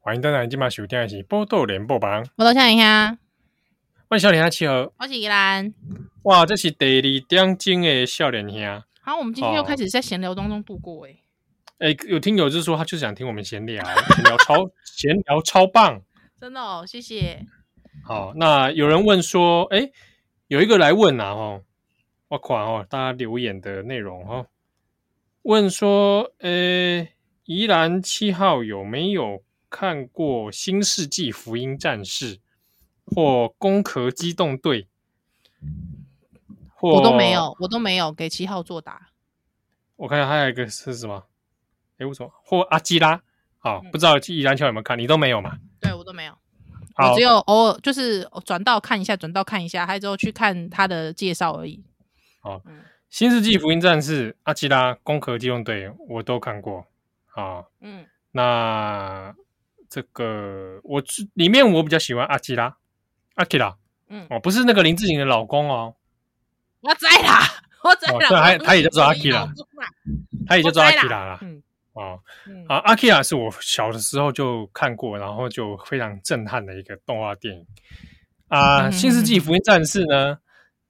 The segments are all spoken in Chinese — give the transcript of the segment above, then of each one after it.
欢迎登来今晚收听的是《报道联播榜》，我都想一下。欢迎少年兄七号，我是依兰。哇，这是第二点钟的少年兄。好，我们今天又开始在闲聊当中度过。哎，哎，有听友就是说，他就是想听我们闲聊，闲聊超 闲聊超棒，真的哦，谢谢。好，那有人问说，哎，有一个来问啊，哦，我看哦，大家留言的内容哦，问说，哎，宜兰七号有没有？看过《新世纪福音战士》或《攻壳机动队》，我都没有，我都没有给七号作答。我看下还有一个是什么？哎，为什么？或阿基拉？好，嗯、不知道宜兰桥有没有看？你都没有嘛？对，我都没有。好，我只有偶尔就是转到看一下，转到看一下，还有之后去看他的介绍而已。好，嗯《新世纪福音战士》、阿基拉、《攻壳机动队》我都看过。好，嗯，那。这个我里面我比较喜欢阿基拉，阿基拉，嗯，哦，不是那个林志颖的老公哦，我知啦，我知啦，他他也叫做阿基拉，他也叫做阿基拉啦，嗯，哦，啊，阿基拉是我小的时候就看过，然后就非常震撼的一个动画电影。啊，《新世纪福音战士》呢，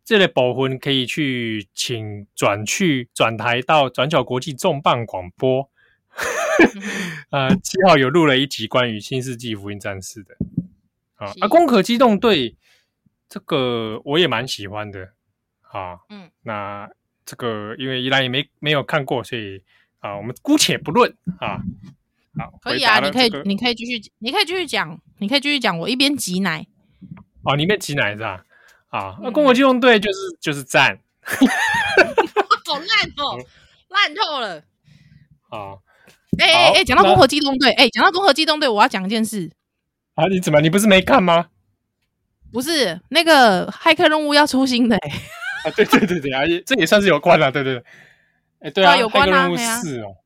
这类宝魂可以去请转去转台到转角国际重磅广播。呃，七号有录了一集关于《新世纪福音战士》的。啊，啊，《攻壳机动队》这个我也蛮喜欢的啊。嗯，那这个因为依然也没没有看过，所以啊，我们姑且不论啊。好，可以啊，你可以，你可以继续，你可以继续讲，你可以继续讲。我一边挤奶。哦，你一边挤奶是吧？啊，那《攻壳机动队》就是就是赞。好 烂哦，烂透了。啊。哎哎哎，讲到攻壳机动队，哎，讲到攻壳机动队，我要讲一件事啊！你怎么？你不是没看吗？不是，那个骇客任务要出新的哎！啊，对对对对啊，这也算是有关了，对对对。哎，对啊，有关任务四哦。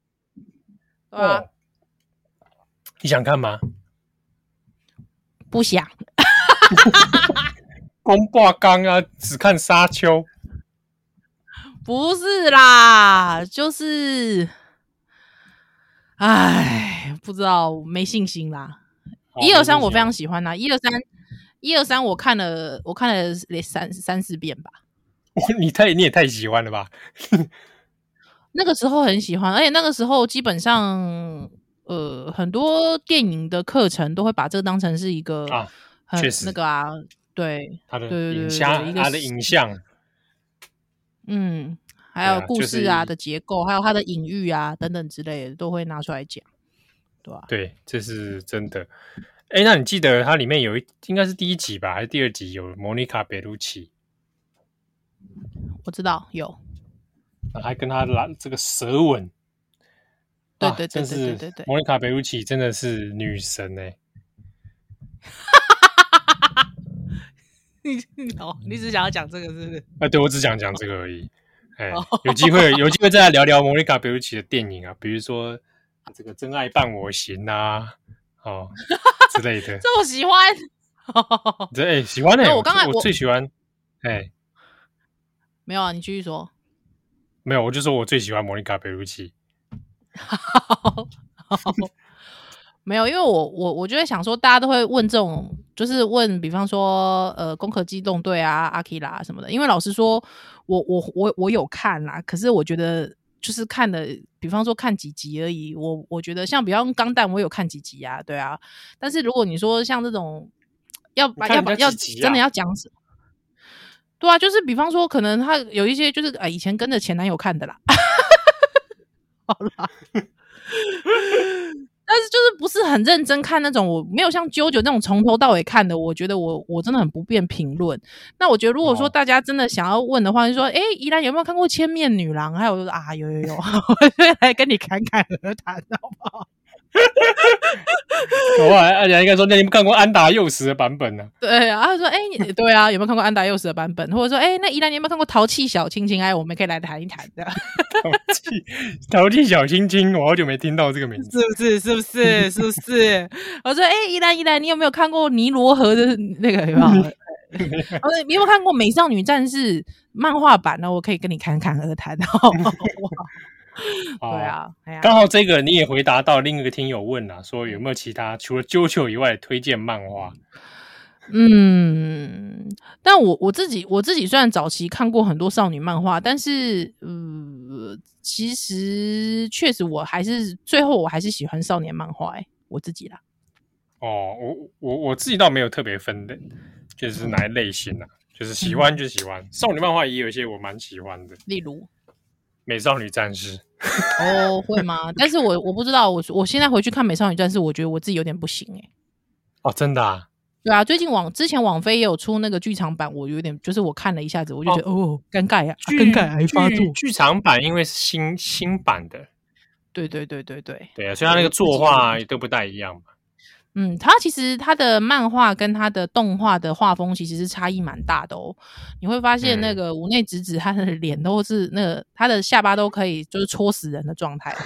啊，你想看吗？不想。公霸刚啊，只看沙丘。不是啦，就是。唉，不知道，没信心啦。一二三我非常喜欢呐，一二三，一二三我看了，我看了三三四遍吧。你太你也太喜欢了吧？那个时候很喜欢，而且那个时候基本上，呃，很多电影的课程都会把这个当成是一个啊，确实那个啊，对，他的影像，他的影像，嗯。还有故事啊的结构，还有它的隐喻啊等等之类的，都会拿出来讲，对吧？对，这是真的。哎，那你记得它里面有一，应该是第一集吧，还是第二集有莫妮卡贝鲁奇？我知道有，还跟他来这个舌吻。对对对对对对对，莫妮卡贝鲁奇真的是女神 哎！你哦，你只想要讲这个是不是？啊，对，我只想讲这个而已。哎，有机会有机会再来聊聊莫妮卡贝鲁奇的电影啊，比如说这个《真爱伴我行》啊，哦之类的。这我喜欢。这哎喜欢呢、欸，我刚才我，我最喜欢。哎，没有啊，你继续说。没有，我就说我最喜欢莫妮卡贝鲁奇。没有，因为我我我就会想说，大家都会问这种，就是问，比方说呃，《攻壳机动队》啊，《阿基拉》什么的。因为老实说。我我我我有看啦，可是我觉得就是看的，比方说看几集而已。我我觉得像比方说钢弹，我有看几集啊，对啊。但是如果你说像这种要把要把要真的要讲什么，对啊，就是比方说可能他有一些就是啊，以前跟着前男友看的啦。好啦。但是就是不是很认真看那种，我没有像 JoJo 那种从头到尾看的。我觉得我我真的很不便评论。那我觉得如果说大家真的想要问的话，就说：哎，宜兰有没有看过《千面女郎》？还有就是啊，有有有，我就来跟你侃侃而谈，好不好？我还而且应该说，那你们看过安达幼时的版本呢？对啊，他说，哎，对啊，有没有看过安达幼时的版本？或者说，哎，那宜兰你有没有看过《淘气小亲亲》？哎，我们可以来谈一谈的。淘气淘气小亲亲，我好久没听到这个名字，是不是？是不是？是不是？我说，哎，宜兰宜兰，你有没有看过尼罗河的那个？有没有？我说，你有没有看过《美少女战士》漫画版呢？我可以跟你侃侃而谈。对啊，刚好这个你也回答到另一个听友问啊，说有没有其他除了 JoJo 以外推荐漫画？嗯，但我我自己我自己虽然早期看过很多少女漫画，但是呃，其实确实我还是最后我还是喜欢少年漫画哎，我自己啦。哦，我我我自己倒没有特别分的，就是哪一类型啊，嗯、就是喜欢就喜欢、嗯、少女漫画，也有一些我蛮喜欢的，例如。美少女战士哦，会吗？但是我我不知道，我我现在回去看美少女战士，我觉得我自己有点不行哎、欸。哦，真的啊？对啊，最近网之前网飞也有出那个剧场版，我有点就是我看了一下子，我就觉得哦，哦，尴尬呀，尴尬癌发作。剧场版因为是新新版的，对对对对对对啊，所以它那个作画都不太一样嘛。嗯，他其实他的漫画跟他的动画的画风其实是差异蛮大的哦。你会发现那个五内直子，他的脸都是那个他的下巴都可以就是戳死人的状态。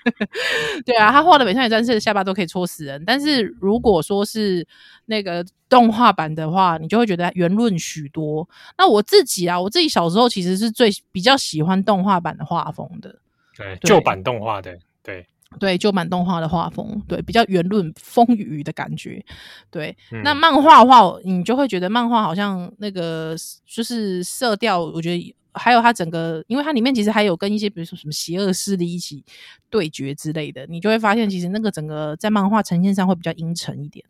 对啊，他画的美少女战士的下巴都可以戳死人。但是如果说是那个动画版的话，你就会觉得圆润许多。那我自己啊，我自己小时候其实是最比较喜欢动画版的画风的。对，旧版动画的，对。对，就蛮动画的画风，对，比较圆润丰腴的感觉。对，嗯、那漫画的话，你就会觉得漫画好像那个就是色调，我觉得还有它整个，因为它里面其实还有跟一些比如说什么邪恶势力一起对决之类的，你就会发现其实那个整个在漫画呈现上会比较阴沉一点。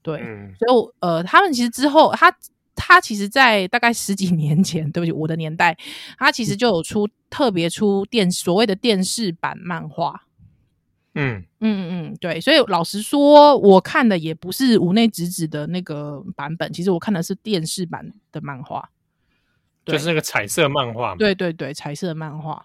对，嗯、所以呃，他们其实之后，他他其实，在大概十几年前，对不起，我的年代，他其实就有出、嗯、特别出电所谓的电视版漫画。嗯嗯嗯，对，所以老实说，我看的也不是五内直子的那个版本，其实我看的是电视版的漫画，就是那个彩色漫画。对对对，彩色漫画。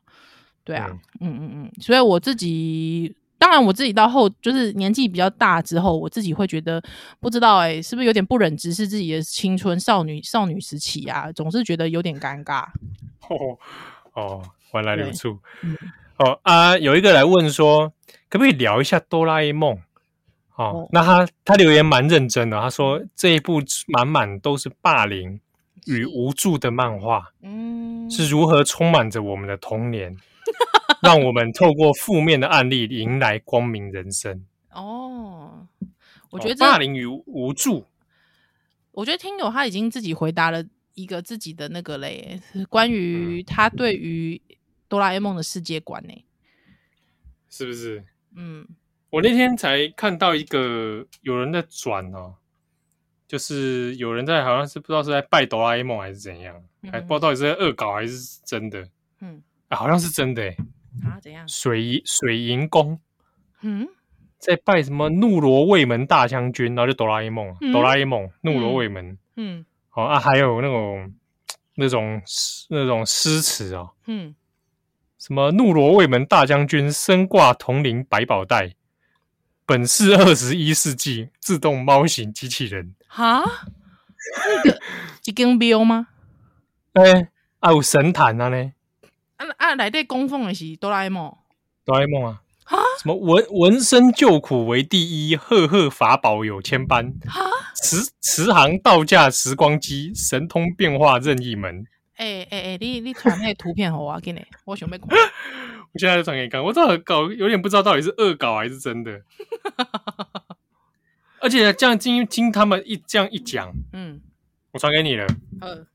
对啊，嗯嗯嗯，所以我自己，当然我自己到后就是年纪比较大之后，我自己会觉得不知道哎、欸，是不是有点不忍直视自己的青春少女少女时期啊？总是觉得有点尴尬。哦哦，原来如此。嗯、哦啊，有一个来问说。可不可以聊一下哆啦 A 梦？哦，哦那他他留言蛮认真的，他说这一部满满都是霸凌与无助的漫画，嗯，是如何充满着我们的童年，让我们透过负面的案例迎来光明人生。哦，我觉得、哦、霸凌与无助，我觉得听友他已经自己回答了一个自己的那个嘞，是关于他对于哆啦 A 梦的世界观呢，是不是？嗯，我那天才看到一个有人在转哦，就是有人在好像是不知道是在拜哆啦 A 梦还是怎样，嗯、还不知道到底是在恶搞还是真的。嗯，啊，好像是真的诶。啊？怎样？水水银宫，嗯，在拜什么怒罗卫门大将军，然后就哆啦 A 梦，嗯、哆啦 A 梦，怒罗卫门，嗯，好、哦、啊，还有那种那种那种诗词哦，嗯。什么怒罗卫门大将军身挂铜铃百宝袋，本是二十一世纪自动猫型机器人。哈，那个一根标吗？哎、欸，啊有神坛啊呢？啊啊，内底供奉的是哆啦 A 梦。哆啦 A 梦啊？哈？什么闻闻声救苦为第一，赫赫法宝有千般。哈？慈慈航道驾时光机，神通变化任意门。哎哎哎，你你传那个图片给我，给你，我想要看。我现在就传给你看，我这搞有点不知道到底是恶搞还是真的。而且这样经经他们一这样一讲，嗯，我传给你了。嗯，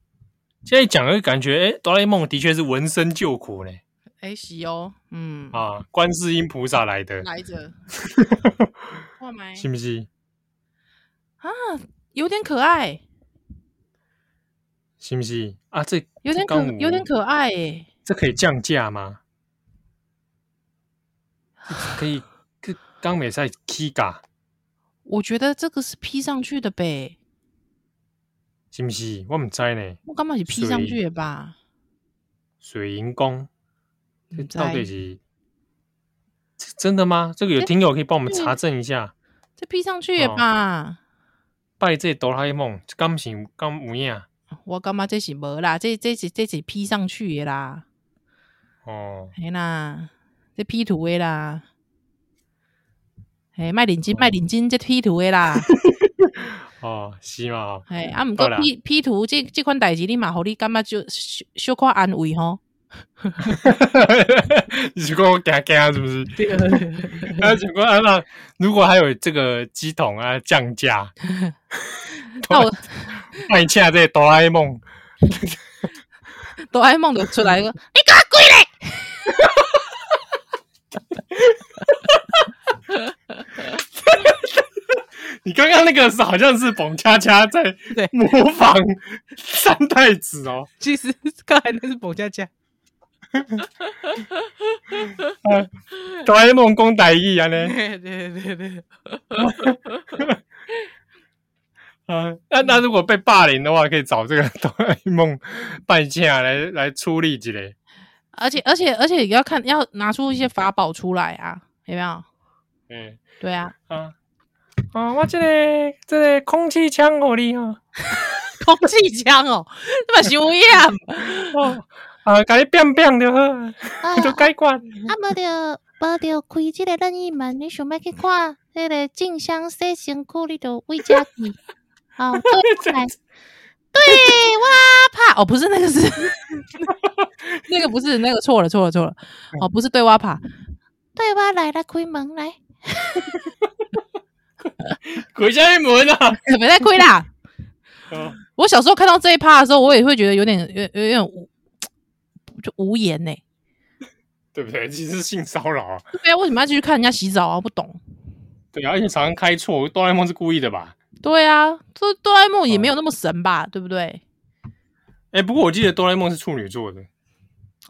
现在一讲就感觉，哎，哆啦 A 梦的确是闻声救苦呢。哎，是哦，嗯啊，观世音菩萨来的，来着。哇麦，信不信？啊，有点可爱。是不是啊？这有点可有点可爱诶，这可以降价吗？可以，刚美赛 Kiga，我觉得这个是 P 上去的呗，是不是？我不知呢。我干嘛是 P 上去的吧？水银宫，这到底是真的吗？这个有听友可以帮我们查证一下。这 P 上去也吧？拜这哆啦 A 梦，刚行刚无影。我感觉这是无啦，这这是这是 P 上去的啦。哦，嘿啦，这 P 图的啦。嘿，卖领金卖领金，这 P 图的啦。哦，是嘛？嘿，啊，毋过 P P 图这这款代志，你嘛，互你感觉就小小可安慰吼。你是讲我惊惊是不是？还有情况啊，那如果还有这个机桶啊降价，那我欢迎下这哆啦 A 梦，哆啦 A 梦就出来个，你给我跪嘞！你刚刚那个是好像是澎恰恰在模仿三太子哦，其实刚才那是澎恰恰。哆啦 A 梦讲台语啊呢？对对对对。啊，那那如果被霸凌的话，可以找这个哆啦 A 梦扮相来来出力之类。而且而且而且要看要拿出一些法宝出来啊，有没有？嗯，对啊。啊啊，我这个这个空气枪好厉害，空气枪哦，这么凶呀！哦。啊，甲你变变就好，就解决。啊，无着无着开这个任意门，你想要去看那个静香洗身躯，你就回家去。哦，对，对哇怕哦，不是那个是，那个不是那个错了错了错了。哦，不是对我怕，对我来了开门来。开啥门啊？没在开啦。我小时候看到这一趴的时候，我也会觉得有点有有点。就无言呢、欸，对不对？其实是性骚扰啊！对啊，为什么要继续看人家洗澡啊？不懂。对啊，而且常常开错，哆啦 A 梦是故意的吧？对啊，这哆啦 A 梦也没有那么神吧？哦、对不对？哎、欸，不过我记得哆啦 A 梦是处女座的啊、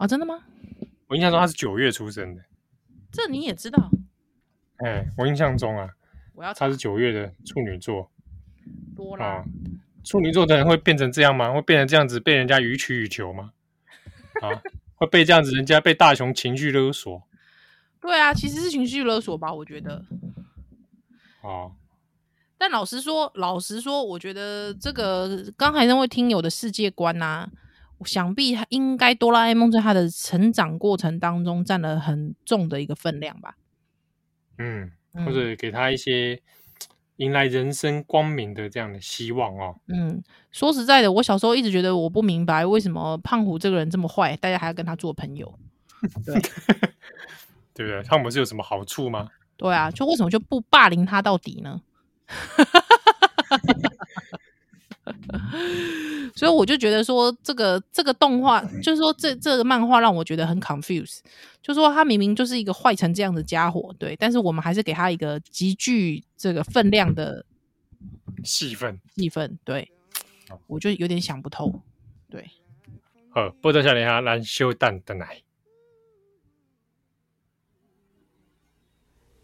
哦，真的吗？我印象中他是九月出生的，这你也知道？哎、欸，我印象中啊，我要他是九月的处女座，多啦、啊。处女座的人会变成这样吗？会变成这样子被人家予取予求吗？啊，会被这样子，人家被大雄情绪勒索。对啊，其实是情绪勒索吧，我觉得。哦。但老实说，老实说，我觉得这个刚才那位听友的世界观啊，想必他应该哆啦 A 梦在他的成长过程当中占了很重的一个分量吧。嗯，或者给他一些。迎来人生光明的这样的希望哦。嗯，说实在的，我小时候一直觉得我不明白为什么胖虎这个人这么坏，大家还要跟他做朋友。对，对不对？他不是有什么好处吗？对啊，就为什么就不霸凌他到底呢？所以我就觉得说，这个这个动画，就是说这这个漫画让我觉得很 confused。就是说他明明就是一个坏成这样的家伙，对，但是我们还是给他一个极具这个分量的戏份，戏份，对，我就有点想不透，对。好，波多少年哈，咱小等等来。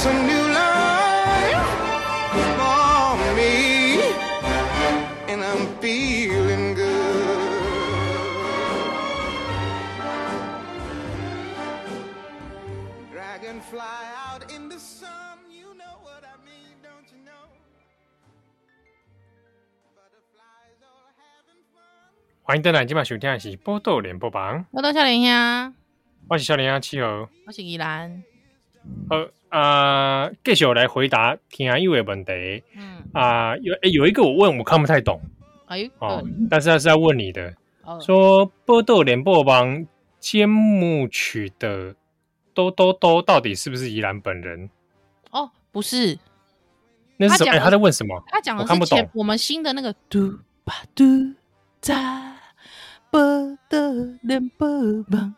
Sun, you know what I mean, don't you know? 欢迎登来，今晚收听的是《波豆联播榜》。波豆少年兄，我是少年兄七号，我是宜兰。好啊，继续来回答听友的问题。嗯啊，有诶，有一个我问我看不太懂，哎哦，但是他是要问你的，说《波豆联播榜》节目曲的。兜兜兜到底是不是宜兰本人？哦，不是，那是什么？欸、他在问什么？他讲的是前我，看不懂我们新的那个嘟吧嘟在波豆联播榜，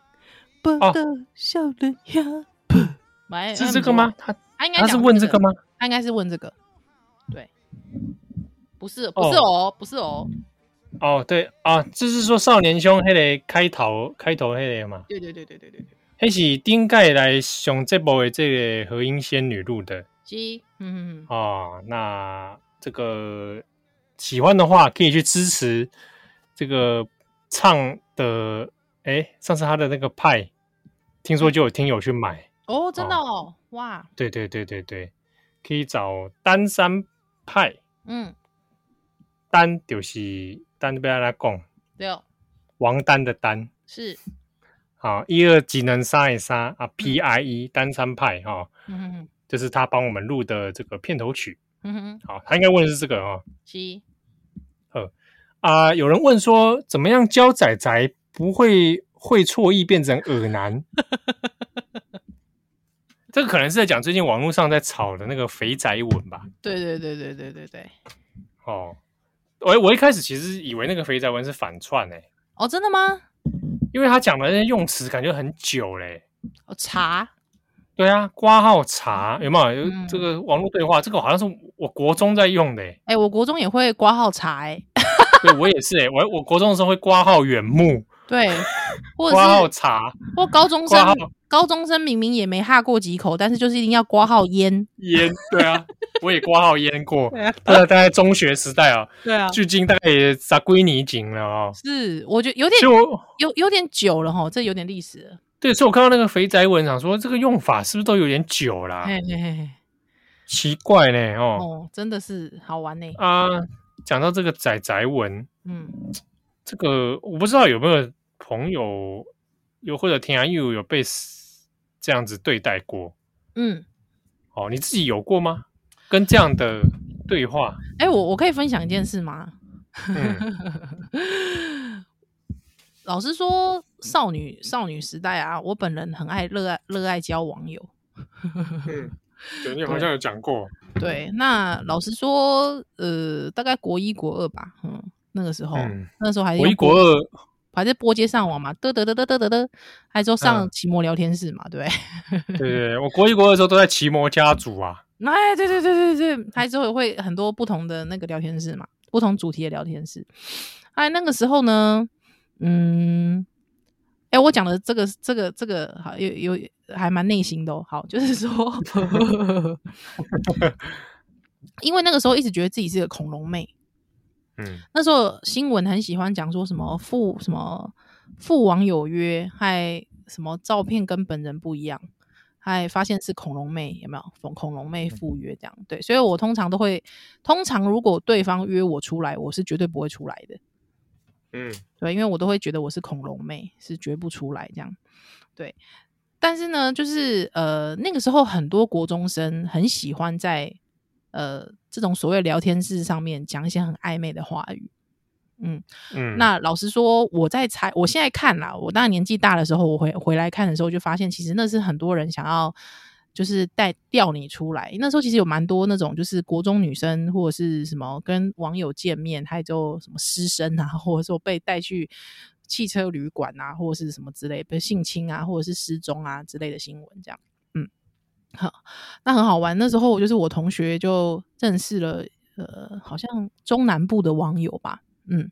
波豆少年兄，是这个吗？他他应该他是问这个吗？他应该是问这个，对，不是不是哦，不是哦，哦对啊，就是说少年兄那个开头开头那个嘛，对对对对对对对，那是顶盖来上这部的这个和音仙女录的，是，嗯嗯哦，那这个喜欢的话可以去支持这个唱的，哎，上次他的那个派，听说就有听友去买。哦，真的哦，哇！对对对对对，可以找丹山派，嗯，丹就是丹不要来讲，对哦，王丹的丹。是，好，一二技能三一三啊，P I E 丹山派哈，嗯哼，就是他帮我们录的这个片头曲，嗯哼，好，他应该问的是这个哦，七，呃啊，有人问说怎么样教仔仔不会会错意变成耳男？这个可能是在讲最近网络上在炒的那个肥宅文吧？对对对对对对对。哦，我我一开始其实以为那个肥宅文是反串诶。哦，真的吗？因为他讲的那些用词感觉很久嘞。哦，茶。对啊，挂号茶有没有？嗯、这个网络对话，这个好像是我国中在用的诶。哎，我国中也会挂号茶哎。对，我也是诶。我我国中的时候会挂号远目。对，或括号茶，或高中生，高中生明明也没哈过几口，但是就是一定要挂号烟烟。对啊，我也挂号烟过。对啊，大概中学时代啊。对啊，距今大概也十几年前了啊。是，我觉得有点有有点久了哈，这有点历史了。对，所以我看到那个肥宅文，想说这个用法是不是都有点久了？嘿嘿嘿，奇怪呢，哦，哦，真的是好玩呢。啊，讲到这个宅宅文，嗯。这个我不知道有没有朋友又或者天涯，又有被这样子对待过？嗯，哦，你自己有过吗？跟这样的对话？哎，我我可以分享一件事吗？嗯、老实说，少女少女时代啊，我本人很爱热爱热爱交网友。嗯，对，你好像有讲过。对，那老实说，呃，大概国一国二吧，嗯。那个时候，嗯、那个时候还是国一国二，还在拨接上网嘛，嘚嘚嘚嘚嘚嘚嘚，还说上奇摩聊天室嘛，对不对？对对，我国一国二的时候都在奇摩家族啊。哎，对对对对对，还之后会很多不同的那个聊天室嘛，不同主题的聊天室。哎，那个时候呢，嗯，哎，我讲的这个这个这个好有有还蛮内心的哦，好，就是说，因为那个时候一直觉得自己是个恐龙妹。嗯，那时候新闻很喜欢讲说什么父什么附网友约，还什么照片跟本人不一样，还发现是恐龙妹，有没有？恐恐龙妹赴约这样，对，所以我通常都会，通常如果对方约我出来，我是绝对不会出来的。嗯，对，因为我都会觉得我是恐龙妹，是绝不出来这样。对，但是呢，就是呃那个时候很多国中生很喜欢在。呃，这种所谓聊天室上面讲一些很暧昧的话语，嗯嗯，那老实说，我在猜，我现在看啦，我当然年纪大的时候，我回回来看的时候，就发现其实那是很多人想要就是带调你出来。那时候其实有蛮多那种就是国中女生或者是什么跟网友见面，还有就什么师生啊，或者说被带去汽车旅馆啊，或者是什么之类，被性侵啊，或者是失踪啊之类的新闻这样。好，那很好玩。那时候我就是我同学就认识了，呃，好像中南部的网友吧。嗯，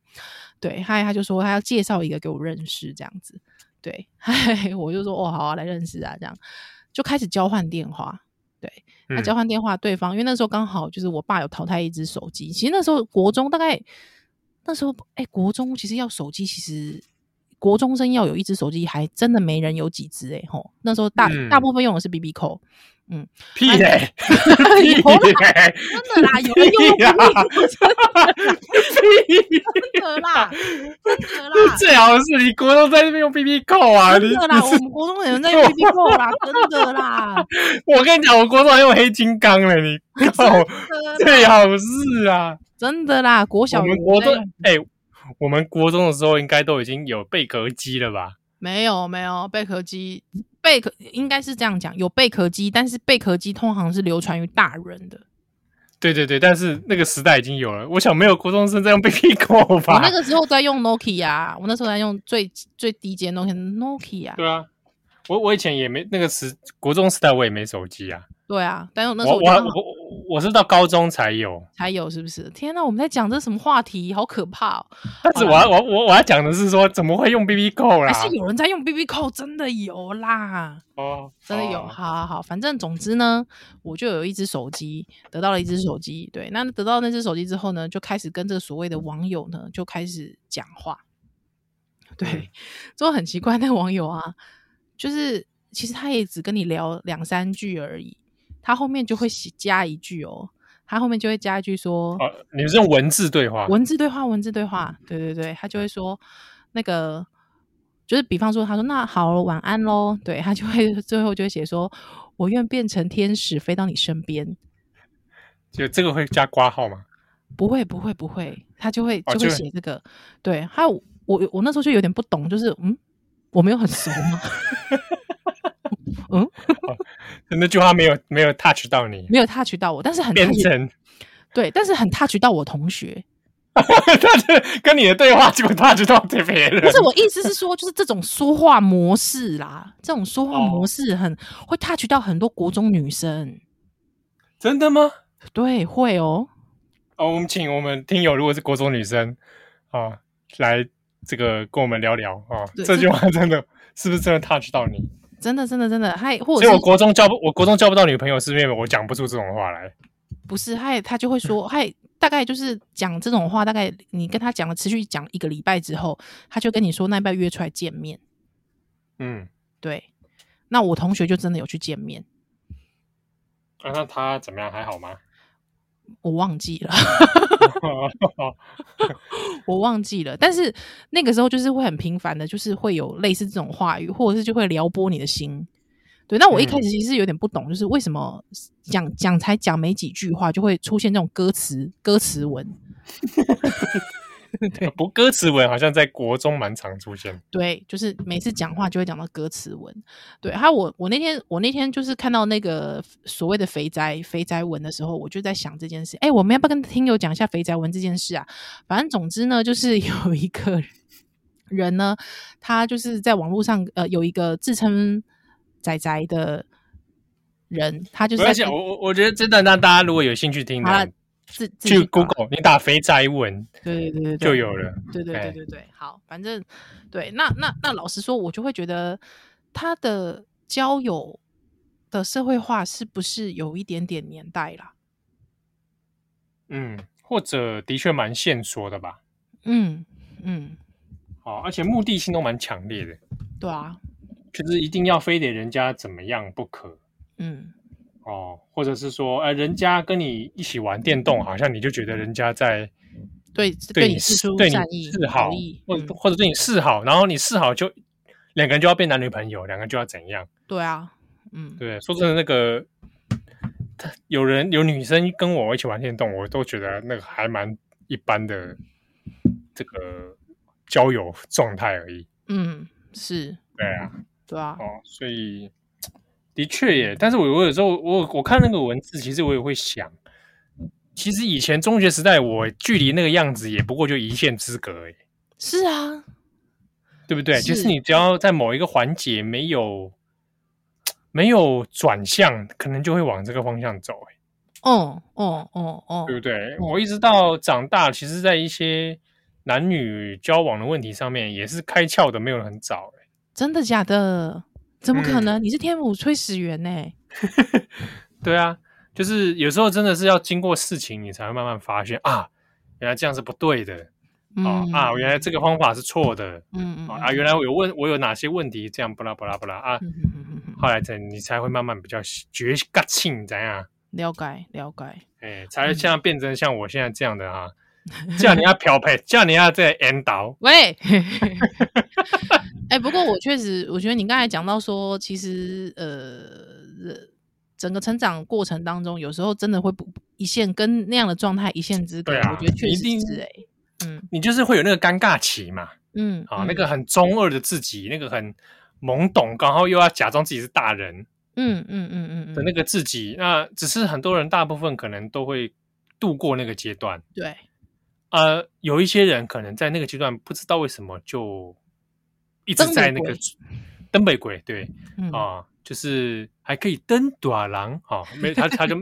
对，嗨，他就说他要介绍一个给我认识，这样子。对，嗨，我就说哦，好啊，来认识啊，这样就开始交换电话。对，那交换电话，对方、嗯、因为那时候刚好就是我爸有淘汰一只手机。其实那时候国中大概那时候，哎、欸，国中其实要手机，其实。国中生要有一只手机，还真的没人有几只诶吼，那时候大、嗯、大部分用的是 BB Call，嗯，屁嘞、真的啦，有人用 BB Call，真的啦，真的啦，最好是你国中在那边用 BB Call 啊，真的啦，我们国中有人在用 BB Call 啦，真的啦，我跟你讲，我国中还用黑金刚嘞，你 靠，最好是啊，真的啦，国小我们国中哎。欸我们国中的时候应该都已经有贝壳机了吧？没有，没有贝壳机，贝壳应该是这样讲，有贝壳机，但是贝壳机通常是流传于大人的。对对对，但是那个时代已经有了。我想没有国中生在用 BB Call 吧？我那个时候在用 Nokia，我那时候在用最最低阶 Nokia，Nokia。对啊，我我以前也没那个时国中时代我也没手机啊。对啊，但是那时候我我我我是到高中才有才有，是不是？天哪，我们在讲这什么话题？好可怕哦！但是我要我我我要讲的是说，怎么会用 BB 扣啦？还是有人在用 BB 扣？真的有啦！哦，真的有。哦、好好好，反正总之呢，我就有一只手机，得到了一只手机。对，那得到那只手机之后呢，就开始跟这个所谓的网友呢，就开始讲话。对，就很奇怪，那个网友啊，就是其实他也只跟你聊两三句而已。他后面就会写加一句哦，他后面就会加一句说：“啊，你是用文字对话，文字对话，文字对话，对对对，他就会说那个，就是比方说，他说那好，晚安喽，对，他就会最后就会写说，我愿变成天使飞到你身边。就这个会加挂号吗？不会，不会，不会，他就会就会写这个。哦、对，还有我我那时候就有点不懂，就是嗯，我没有很熟吗？嗯。那句话没有没有 touch 到你，没有 touch 到我，但是很变成对，但是很 touch 到我同学。但是跟你的对话就 touch 到别人。不是我意思是说，就是这种说话模式啦，这种说话模式很、哦、会 touch 到很多国中女生。真的吗？对，会哦。哦，我们请我们听友，如果是国中女生啊，来这个跟我们聊聊啊，这句话真的是不是真的 touch 到你？真的，真的，真的，还或者，所以我国中交不，我国中交不到女朋友，是因为我讲不出这种话来。不是，他他就会说，还大概就是讲这种话，大概你跟他讲了，持续讲一个礼拜之后，他就跟你说，那要不要约出来见面？嗯，对。那我同学就真的有去见面。啊，那他怎么样？还好吗？我忘记了，我忘记了。但是那个时候就是会很频繁的，就是会有类似这种话语，或者是就会撩拨你的心。对，那我一开始其实有点不懂，就是为什么讲讲才讲没几句话，就会出现这种歌词歌词文。对，不歌词文好像在国中蛮常出现。对，就是每次讲话就会讲到歌词文。对，还有我我那天我那天就是看到那个所谓的肥宅肥宅文的时候，我就在想这件事。哎，我们要不要跟听友讲一下肥宅文这件事啊？反正总之呢，就是有一个人呢，他就是在网络上呃有一个自称宅宅的人，他就是在我我我觉得真的让大家如果有兴趣听的。去 Google，你打肥宅文，对对对对，就有了。对对对对对，好，反正对，那那那老实说，我就会觉得他的交友的社会化是不是有一点点年代啦？嗯，或者的确蛮线索的吧。嗯嗯，好，而且目的性都蛮强烈的。对啊，就是一定要非得人家怎么样不可。嗯。哦，或者是说，呃，人家跟你一起玩电动，好像你就觉得人家在对对你示对你、示好，或者或者对你示好，然后你示好就两个人就要变男女朋友，两个人就要怎样？对啊，嗯，对，说真的，那个有人有女生跟我一起玩电动，我都觉得那个还蛮一般的这个交友状态而已。嗯，是，对啊，对啊，哦，所以。的确耶，但是我我有时候我我看那个文字，其实我也会想，其实以前中学时代我距离那个样子也不过就一线之隔哎。是啊，对不对？是就是你只要在某一个环节没有没有转向，可能就会往这个方向走哎。哦哦哦哦，对不对？哦、我一直到长大，其实在一些男女交往的问题上面，也是开窍的没有很早哎。真的假的？怎么可能？嗯、你是天母崔始源呢、欸？对啊，就是有时候真的是要经过事情，你才会慢慢发现啊，原来这样是不对的，嗯、啊啊，原来这个方法是错的，嗯嗯啊，原来我有问我有哪些问题，这样不啦不啦不啦啊，嗯嗯嗯后来才你才会慢慢比较觉性怎样？了解了解，哎、欸，才会现在变成像我现在这样的哈，叫你要漂配，叫你要在引导，喂。哎、欸，不过我确实，我觉得你刚才讲到说，其实呃，整个成长过程当中，有时候真的会不一线跟那样的状态一线之隔。啊、我觉得确实是哎、欸，嗯，你就是会有那个尴尬期嘛，嗯，啊，那个很中二的自己，那个很懵懂，然后又要假装自己是大人，嗯嗯嗯嗯嗯。的那个自己，那只是很多人大部分可能都会度过那个阶段，对，呃，有一些人可能在那个阶段不知道为什么就。一直在那个，登北鬼，对，嗯、啊，就是还可以登短廊，啊，没他他就，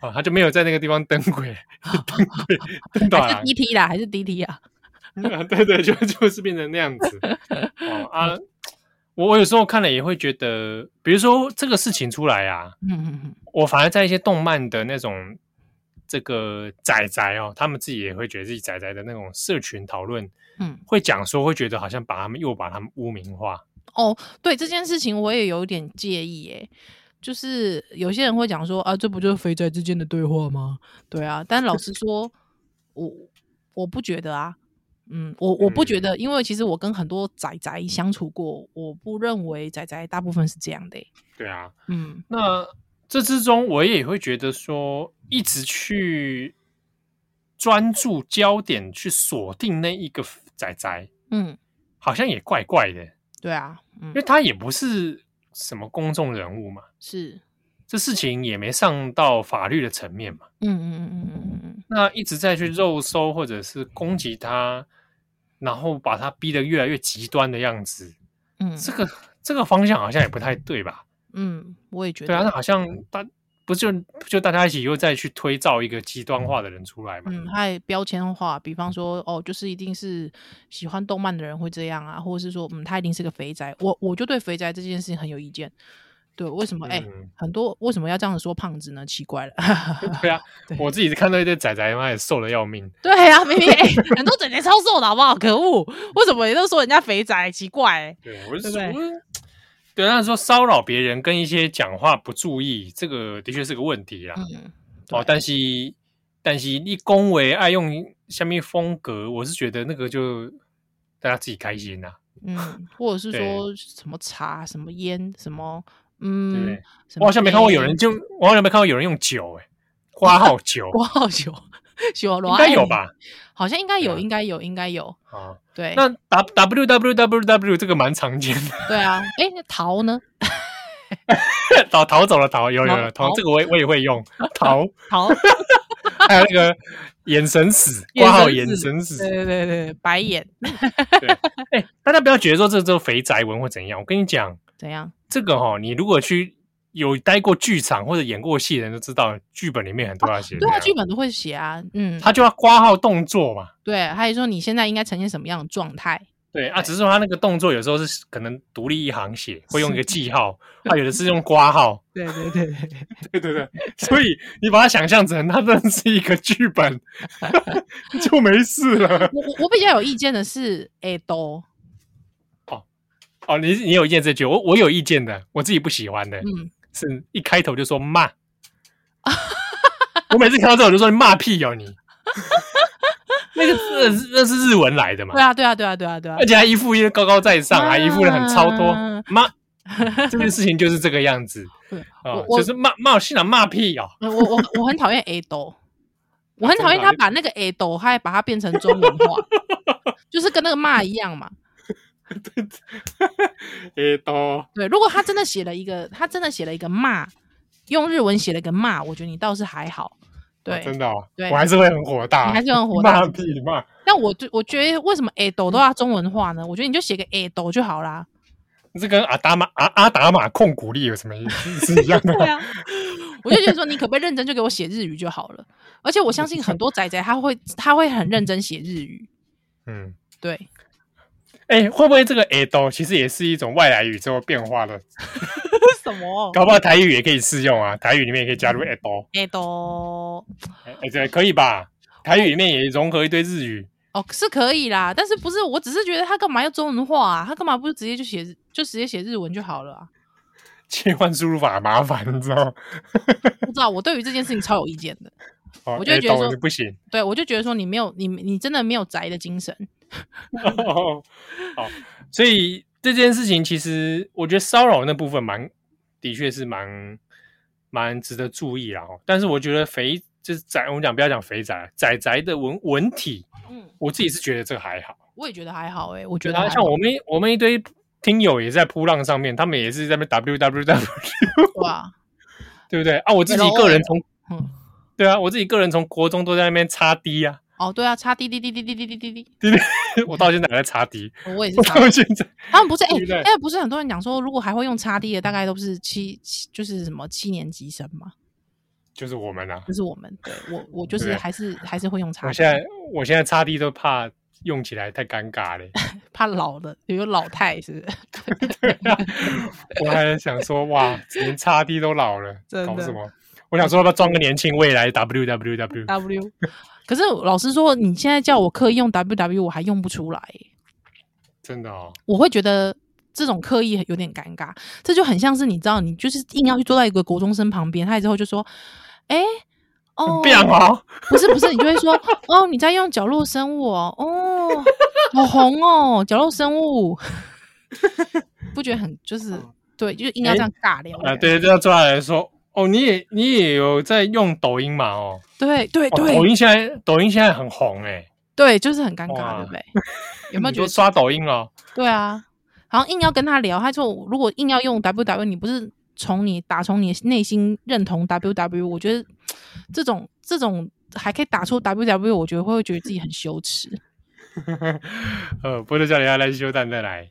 啊，他就没有在那个地方登鬼，登鬼登短廊，D T 啦，还是 D T 啊？对对，就就是变成那样子，哦啊。我我有时候看了也会觉得，比如说这个事情出来啊，嗯嗯嗯，我反而在一些动漫的那种这个仔仔哦，他们自己也会觉得自己仔仔的那种社群讨论，嗯，会讲说会觉得好像把他们又把他们污名化。哦，对这件事情我也有点介意耶，就是有些人会讲说啊，这不就是肥宅之间的对话吗？对啊，但老实说，我我不觉得啊。嗯，我我不觉得，因为其实我跟很多仔仔相处过，我不认为仔仔大部分是这样的。对啊，嗯，那这之中我也会觉得说，一直去专注焦点去锁定那一个仔仔，嗯，好像也怪怪的。对啊，嗯，因为他也不是什么公众人物嘛，是，这事情也没上到法律的层面嘛，嗯嗯嗯嗯嗯嗯，那一直在去肉搜或者是攻击他。然后把他逼得越来越极端的样子，嗯，这个这个方向好像也不太对吧？嗯，我也觉得。对啊，那好像大不就就大家一起又再去推造一个极端化的人出来嘛？嗯，还标签化，比方说哦，就是一定是喜欢动漫的人会这样啊，或者是说嗯，他一定是个肥宅。我我就对肥宅这件事情很有意见。对，为什么？哎、嗯，很多为什么要这样子说胖子呢？奇怪了。对啊，对我自己是看到一堆仔仔妈也瘦的要命。对啊，明明、欸、很多仔仔超瘦的好不好？可恶，为什么也都说人家肥仔？奇怪。对，我是说，对，对，那说骚扰别人跟一些讲话不注意，这个的确是个问题啦。嗯。哦，但是但是你恭维爱用下面风格，我是觉得那个就大家自己开心呐、啊。嗯，或者是说什么茶、什么烟、什么。嗯，我好像没看过有人就，我好像没看过有人用酒，哎，花号酒，花号酒，应该有吧？好像应该有，应该有，应该有啊。对，那 W W W W 这个蛮常见的。对啊，哎，那逃呢？逃逃走了，逃有有有逃，这个我我也会用 逃逃，还有那个眼神死，挂号眼神死，对对对，白眼。对，哎，大家不要觉得说这这肥宅文或怎样，我跟你讲。怎样？这个哈、哦，你如果去有待过剧场或者演过戏的人都知道，剧本里面很多要写、啊。对啊，剧本都会写啊。嗯，他就要挂号动作嘛。对，还有说你现在应该呈现什么样的状态？对，啊，只是说他那个动作有时候是可能独立一行写，会用一个记号，他有的是用挂号。对对对对对对，所以你把它想象成它真的是一个剧本，就没事了。我我比较有意见的是，哎都。哦，你你有意见这句，我我有意见的，我自己不喜欢的，嗯，是一开头就说骂，我每次看到这种就说你骂屁哦你，那个字那是日文来的嘛？对啊对啊对啊对啊对啊，而且还一副一高高在上，还一副人很超脱，骂这件事情就是这个样子，啊，就是骂骂现场骂屁哦，我我我很讨厌 A 斗，我很讨厌他把那个 A 斗还把它变成中文化，就是跟那个骂一样嘛。对，多对，如果他真的写了一个，他真的写了一个骂，用日文写了一个骂，我觉得你倒是还好。对，真的，对，我还是会很火大，你还是很火大，骂屁骂。但我就我觉得，为什么 A 斗都要中文化呢？我觉得你就写个 A 斗就好啦。这跟阿达玛阿阿达玛控股力有什么意思？是一样的。对啊，我就觉得说，你可不可以认真就给我写日语就好了？而且我相信很多仔仔他会他会很认真写日语。嗯，对。哎、欸，会不会这个 “edo” 其实也是一种外来语之后变化的？什么？搞不好台语也可以适用啊！台语里面也可以加入 edo，哎，对，可以吧？台语里面也融合一堆日语。哦，是可以啦，但是不是？我只是觉得他干嘛要中文化啊？他干嘛不是直接就写，就直接写日文就好了啊？切换输入法麻烦，你知道吗？不知道，我对于这件事情超有意见的。哦、我就觉得说不行，对，我就觉得说你没有，你你真的没有宅的精神。哦，好，所以这件事情其实我觉得骚扰那部分蛮，的确是蛮蛮值得注意啦。但是我觉得肥就是宅，我们讲不要讲肥宅，宅宅的文文体，嗯，我自己是觉得这个还好。我也觉得还好哎、欸，我觉得像我们我们一堆听友也在扑浪上面，他们也是在那 www，哇，对不对啊？我自己个人从，嗯，对啊，我自己个人从国中都在那边插 D 啊。哦，对啊，插滴滴滴滴滴滴滴滴滴滴，我到现在还在插滴，我也是插。到现在，他们不是哎哎，不是很多人讲说，如果还会用插滴的，大概都是七七，就是什么七年级生嘛。就是我们啊，就是我们。对我，我就是还是还是会用插滴。我现在我现在插 D 都怕用起来太尴尬了，怕老了有老态是 不是？对啊，我还想说哇，连插 D 都老了，搞什么？我想说要不要装个年轻未来 W W W W，可是老实说，你现在叫我刻意用 W W，我还用不出来。真的哦，我会觉得这种刻意有点尴尬，这就很像是你知道，你就是硬要去坐在一个国中生旁边，他之后就说：“哎、欸，哦，变哦，不是不是，你就会说哦，你在用角落生物哦，哦，好红哦，角落生物，不觉得很就是对，就是硬要这样尬聊、欸、啊？对，这样坐下来说。”哦，你也你也有在用抖音嘛？哦，对对对，抖音现在抖音现在很红哎，对，就是很尴尬，对不对？有没有觉得 刷抖音哦？对啊，好像硬要跟他聊，他说如果硬要用 W W，你不是从你打从你内心认同 W W，我觉得这种这种还可以打出 W W，我觉得会会觉得自己很羞耻。呃，波特教练要来修蛋再来。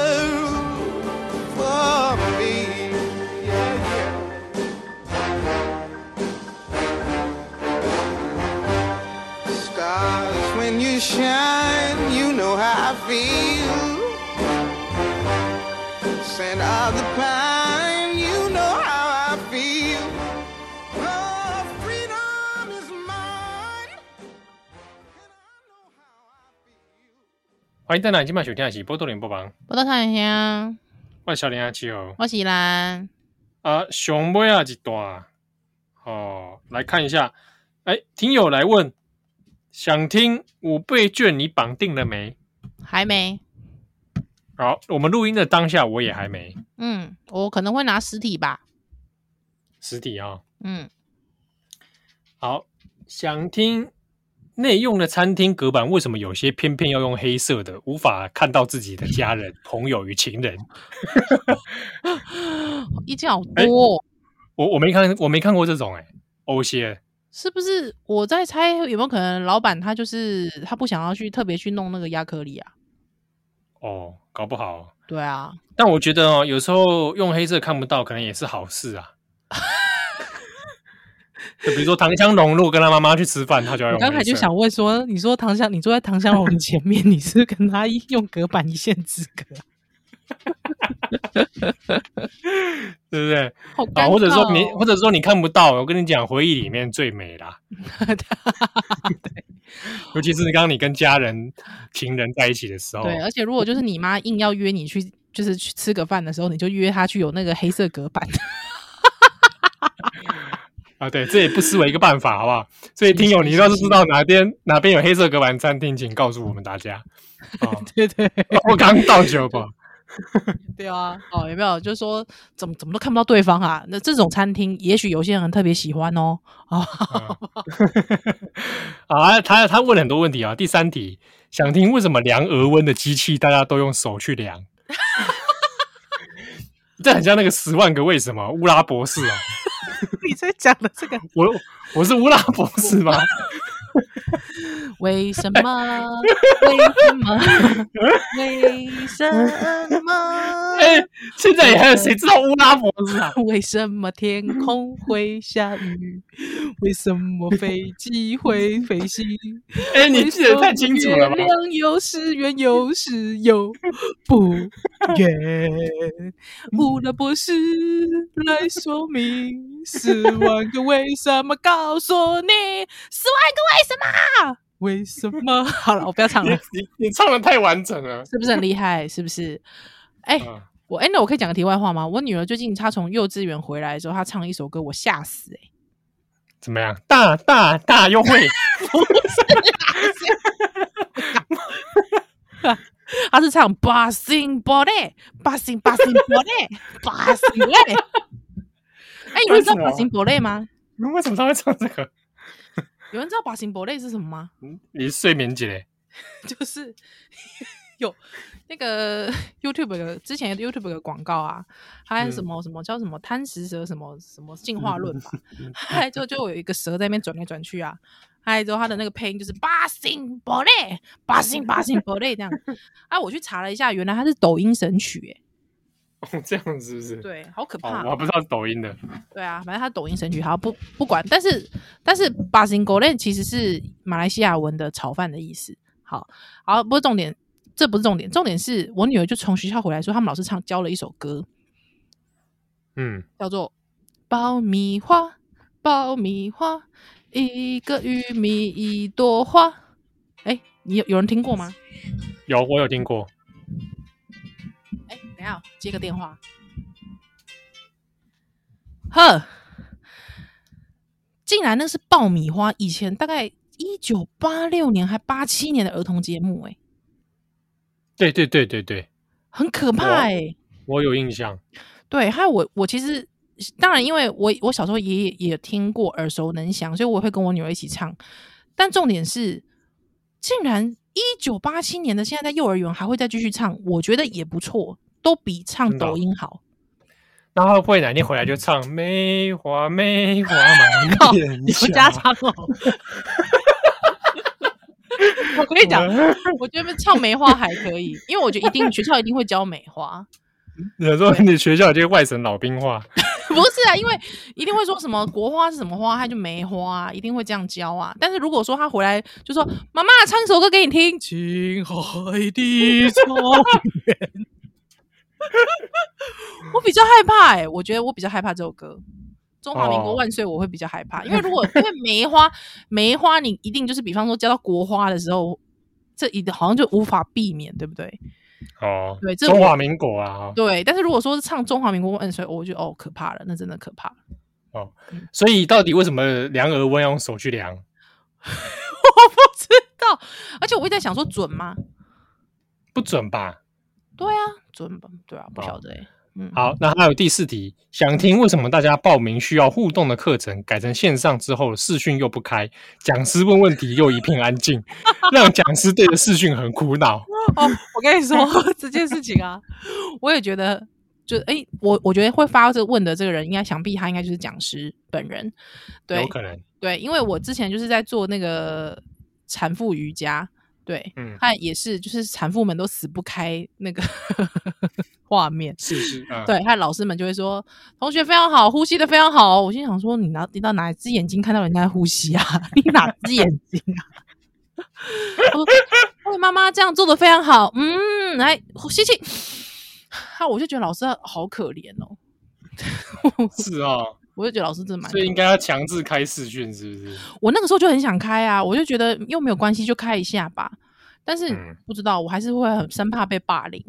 欢迎大家，今晚收听的是波多连播房。波多少下，我是小林阿七哦，我是兰。啊，熊妹啊，一段哦，来看一下。哎，听友来问，想听五倍券，你绑定了没？还没。好，我们录音的当下，我也还没。嗯，我可能会拿实体吧。实体啊、哦。嗯。好，想听内用的餐厅隔板，为什么有些偏偏要用黑色的，无法看到自己的家人、朋友与情人？意见好多、哦。我我没看，我没看过这种哎、欸，欧些。是不是我在猜有没有可能老板他就是他不想要去特别去弄那个亚克力啊？哦，搞不好。对啊，但我觉得哦，有时候用黑色看不到，可能也是好事啊。就比如说唐香龙，如果跟他妈妈去吃饭，他就要用。我刚才就想问说，你说唐香，你坐在唐香龙前面，你是跟他用隔板一线之隔？对不对？好啊，或者说你，或者说你看不到，我跟你讲，回忆里面最美啦。对，尤其是刚刚你跟家人、情人在一起的时候。对，而且如果就是你妈硬要约你去，就是去吃个饭的时候，你就约她去有那个黑色隔板。啊，对，这也不失为一个办法，好不好？所以听友，你要是知道哪边哪边有黑色隔板餐厅，请告诉我们大家。啊，对对，我刚倒酒吧。对啊，哦，有没有？就是说，怎么怎么都看不到对方啊？那这种餐厅，也许有些人特别喜欢哦。啊，啊，他他问了很多问题啊。第三题，想听为什么量额温的机器大家都用手去量？这很像那个十万个为什么乌拉博士啊？你在讲的这个，我我是乌拉博士吗？为什么？为什么？为什么？哎、欸，现在也还有谁知道乌拉脖子啊？为什么天空会下雨？为什么飞机会飞行？哎、欸，你记得太清楚了吗？月亮有时圆，有时又不圆。乌拉博士来说明十万个为什么，告诉你十万个为什么。为什么？好了，我不要唱了。你你，你唱的太完整了，是不是很厉害？是不是？哎、欸，我哎，那我可以讲个题外话吗？我女儿最近她从幼稚园回来的时候，她唱了一首歌，我吓死哎、欸！怎么样？大大大优惠？不是啦，她是唱 Bossing Body，Bossing Bossing Body，Bossing Body。哎，有人知道 Bossing Body 吗？你为什么他会唱这个？有人知道 Bossing Body 是什么吗？你是睡眠姐，就是有。那个 YouTube 的之前 YouTube 的广告啊，还有什么什么叫什么贪食蛇什么什么进化论吧，还之后就有一个蛇在那边转来转去啊，还之后它的那个配音就是八星博类，八星八星博类这样。啊，我去查了一下，原来它是抖音神曲哎。哦，这样子是不是？对，好可怕。我还不知道是抖音的。对啊，反正他抖音神曲，好不不管，但是但是八星宝类其实是马来西亚文的炒饭的意思。好，好，不是重点。这不是重点，重点是我女儿就从学校回来说，他们老师唱教了一首歌，嗯，叫做《爆米花，爆米花，一个玉米一朵花》。哎，你有有人听过吗？有，我有听过。哎，等下接个电话。呵，竟然那是爆米花，以前大概一九八六年还八七年的儿童节目，哎。对对对对对，很可怕哎、欸！我有印象。对，还有我我其实当然，因为我我小时候也也听过耳熟能详，所以我会跟我女儿一起唱。但重点是，竟然一九八七年的现在在幼儿园还会再继续唱，我觉得也不错，都比唱抖音好。然后会不会哪天回来就唱梅花梅花满天下？你家唱哦。我跟你讲，我觉得唱梅花还可以，因为我觉得一定学校一定会教梅花。你说你学校有些外省老兵话？不是啊，因为一定会说什么国花是什么花，他就梅花啊，一定会这样教啊。但是如果说他回来就说妈妈唱一首歌给你听，青海的草原，我比较害怕哎、欸，我觉得我比较害怕这首歌。中华民国万岁！我会比较害怕，哦、因为如果因为梅花，梅花你一定就是，比方说叫到国花的时候，这一好像就无法避免，对不对？哦，对，中华民国啊，对。但是如果说是唱中华民国万岁，我就哦可怕了，那真的可怕了。哦，所以到底为什么量额温要用手去量？我不知道，而且我一直在想说准吗？不准吧？对啊，准吧？对啊，不晓得哎、欸。哦嗯，好，那还有第四题，想听为什么大家报名需要互动的课程改成线上之后视讯又不开，讲师问问题又一片安静，让讲师对着视讯很苦恼。哦，我跟你说这件事情啊，我也觉得，就哎、欸，我我觉得会发这个问的这个人，应该想必他应该就是讲师本人，对，有可能，对，因为我之前就是在做那个产妇瑜伽。对，嗯，他也是，就是产妇们都死不开那个 画面，是是，嗯、对，他老师们就会说，同学非常好，呼吸的非常好。我心想说，你拿你到哪只眼睛看到人家呼吸啊？你哪只眼睛啊？我说，妈妈这样做的非常好，嗯，来吸气。哈，我就觉得老师好可怜哦。是啊、哦。我就觉得老师真的蛮，所以应该要强制开视讯，是不是？我那个时候就很想开啊，我就觉得又没有关系，就开一下吧。但是、嗯、不知道，我还是会很生怕被霸凌。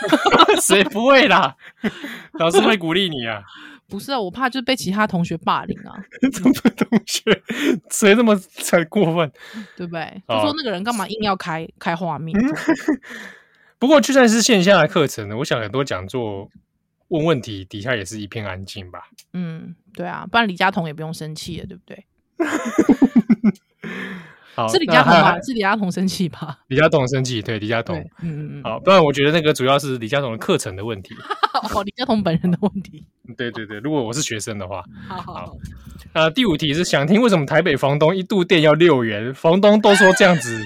谁不会啦？老师会鼓励你啊？不是啊，我怕就是被其他同学霸凌啊。什么同学？谁那么才过分？对不对？就说那个人干嘛硬要开开画面？不过就算是线下的课程呢，我想很多讲座。问问题底下也是一片安静吧？嗯，对啊，不然李佳彤也不用生气了，对不对？好，是李佳彤吧？是李佳彤生气吧？李佳彤生气，对李佳彤，嗯嗯嗯。好，不然我觉得那个主要是李佳彤的课程的问题。哦，李佳彤本人的问题。对对对，如果我是学生的话，好好好。那第五题是想听为什么台北房东一度电要六元？房东都说这样子。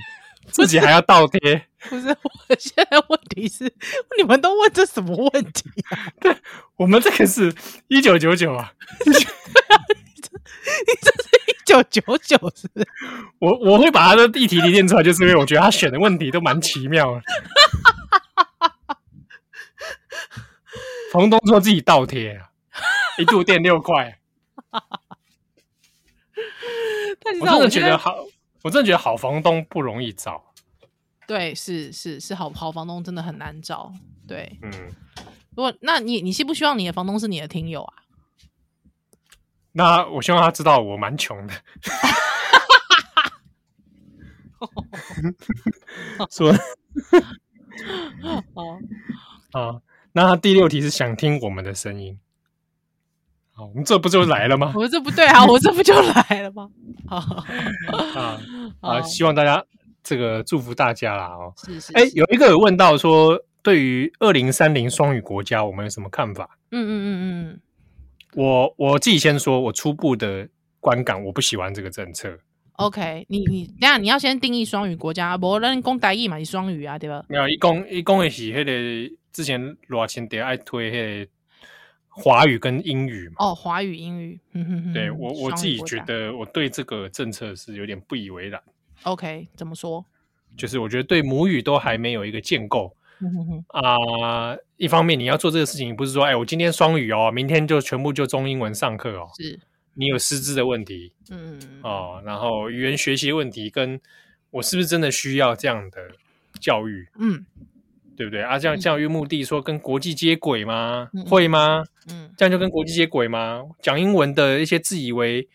自己还要倒贴？不是，我现在问题是，你们都问这什么问题啊？对，我们这个是一九九九啊。你 这你这是一九九九是？我我会把他的议题提炼出来，就是因为我觉得他选的问题都蛮奇妙的。房东说自己倒贴啊，一度电六块。我真的觉得好。我真的觉得好房东不容易找，对，是是是好好房东真的很难找，对，嗯，如果那你你希不希望你的房东是你的听友啊？那我希望他知道我蛮穷的。说 哦好，那他第六题是想听我们的声音。好，我们这不就来了吗？我们这不对啊，我这不就来了吗？啊 啊！希望大家这个祝福大家啦哦。是是。哎，有一个有问到说，对于二零三零双语国家，我们有什么看法？嗯嗯嗯嗯。我我自己先说，我初步的观感，我不喜欢这个政策。OK，你你等下你要先定义双语国家，不然讲台语嘛是双语啊，对吧？没有，一共一共的是那个之前罗清德爱推那个华语跟英语嘛。哦，华语英语，嗯哼哼。对我我自己觉得，我对这个政策是有点不以为然。OK，怎么说？就是我觉得对母语都还没有一个建构。啊，一方面你要做这个事情，不是说哎，我今天双语哦，明天就全部就中英文上课哦。是。你有师资的问题，嗯哦，然后语言学习问题，跟我是不是真的需要这样的教育，嗯，对不对啊？这样教育目的说跟国际接轨吗？嗯、会吗？嗯，这样就跟国际接轨吗？讲英文的一些自以为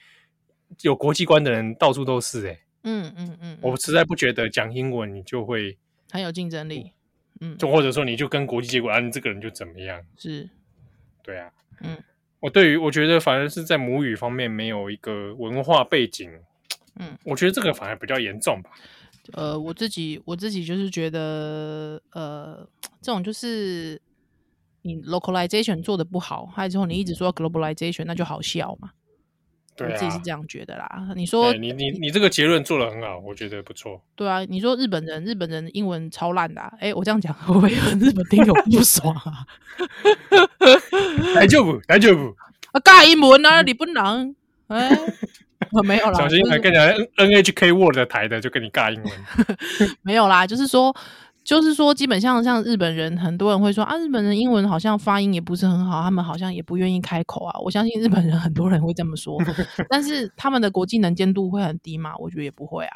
有国际观的人到处都是、欸，哎、嗯，嗯嗯嗯，我实在不觉得讲英文你就会很有竞争力，嗯，就或者说你就跟国际接轨啊，你这个人就怎么样？是，对啊，嗯。我对于我觉得反而是在母语方面没有一个文化背景，嗯，我觉得这个反而比较严重吧。呃，我自己我自己就是觉得，呃，这种就是你 localization 做的不好，还有之后你一直说 globalization，那就好笑嘛。对啊，我自己是这样觉得啦。你说你你你这个结论做的很好，我觉得不错。对啊，你说日本人日本人英文超烂的，哎，我这样讲会不会有日本听友不爽啊？大丈夫，大丈夫啊，尬英文啊，你不能哎，没有啦，小心还跟人家 N H K Word 台的就跟你尬英文，没有啦，就是说。就是说，基本上像日本人，很多人会说啊，日本人英文好像发音也不是很好，他们好像也不愿意开口啊。我相信日本人很多人会这么说，但是他们的国际能见度会很低嘛？我觉得也不会啊。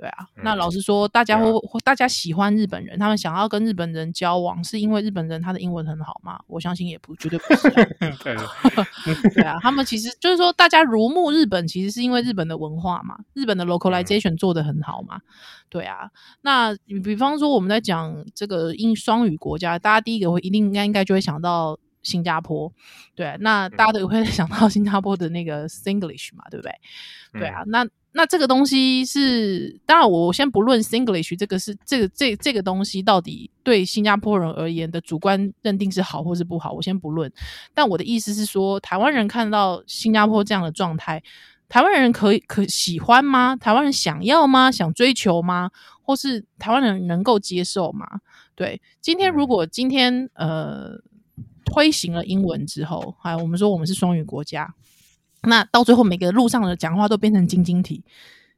对啊，那老实说，大家会、啊、大家喜欢日本人，他们想要跟日本人交往，是因为日本人他的英文很好吗？我相信也不绝对不是、啊。对，对啊，他们其实就是说，大家如沐日本，其实是因为日本的文化嘛，日本的 localization 做得很好嘛。对啊，那比方说我们在讲这个英双语国家，大家第一个会一定应该应该就会想到新加坡。对、啊，那大家都会想到新加坡的那个 Singlish 嘛，对不对？对啊，那。那这个东西是，当然我先不论 Singlish 这个是这个这这个东西到底对新加坡人而言的主观认定是好或是不好，我先不论。但我的意思是说，台湾人看到新加坡这样的状态，台湾人可以可喜欢吗？台湾人想要吗？想追求吗？或是台湾人能够接受吗？对，今天如果今天呃推行了英文之后，还有我们说我们是双语国家。那到最后，每个路上的讲话都变成晶晶体，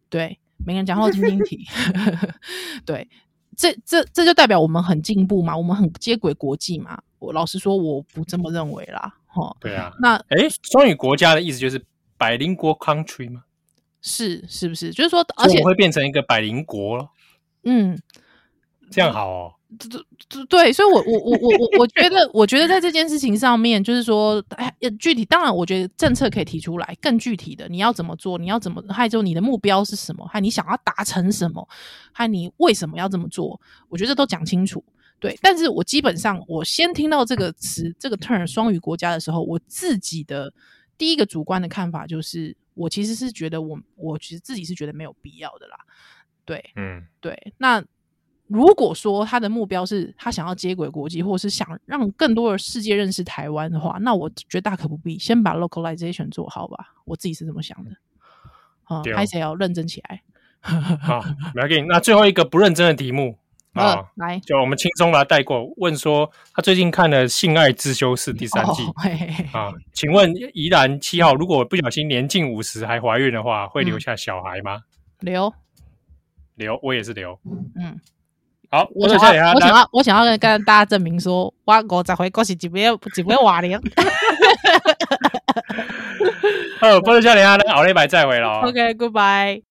对，每个人讲话都晶晶体，对，这这这就代表我们很进步嘛，我们很接轨国际嘛。我老实说，我不这么认为啦，哈。对啊，那哎，双语国家的意思就是百灵国 country 吗？是是不是？就是说，而且会变成一个百灵国咯。嗯，这样好哦。对，所以我，我我我我我我觉得，我觉得在这件事情上面，就是说，哎，具体当然，我觉得政策可以提出来，更具体的，你要怎么做，你要怎么，还有就你的目标是什么，还你想要达成什么，还你为什么要这么做，我觉得都讲清楚。对，但是我基本上，我先听到这个词，这个 term 双语国家的时候，我自己的第一个主观的看法就是，我其实是觉得我，我其实自己是觉得没有必要的啦。对，嗯，对，那。如果说他的目标是他想要接轨国际，或是想让更多的世界认识台湾的话，那我觉得大可不必先把 localization 做好吧。我自己是这么想的。啊，还是要认真起来。好，来给你。那最后一个不认真的题目 啊、呃，来，就我们轻松把它带过。问说他最近看了《性爱自修室》第三季、哦、嘿嘿嘿啊，请问宜兰七号，如果不小心年近五十还怀孕的话，会留下小孩吗？留，留，我也是留。嗯。好，我想要，我想要，我想要跟大家证明说，我五十回过是几杯几杯瓦零。好，波多少年啊，后礼拜再会了。OK，Goodbye。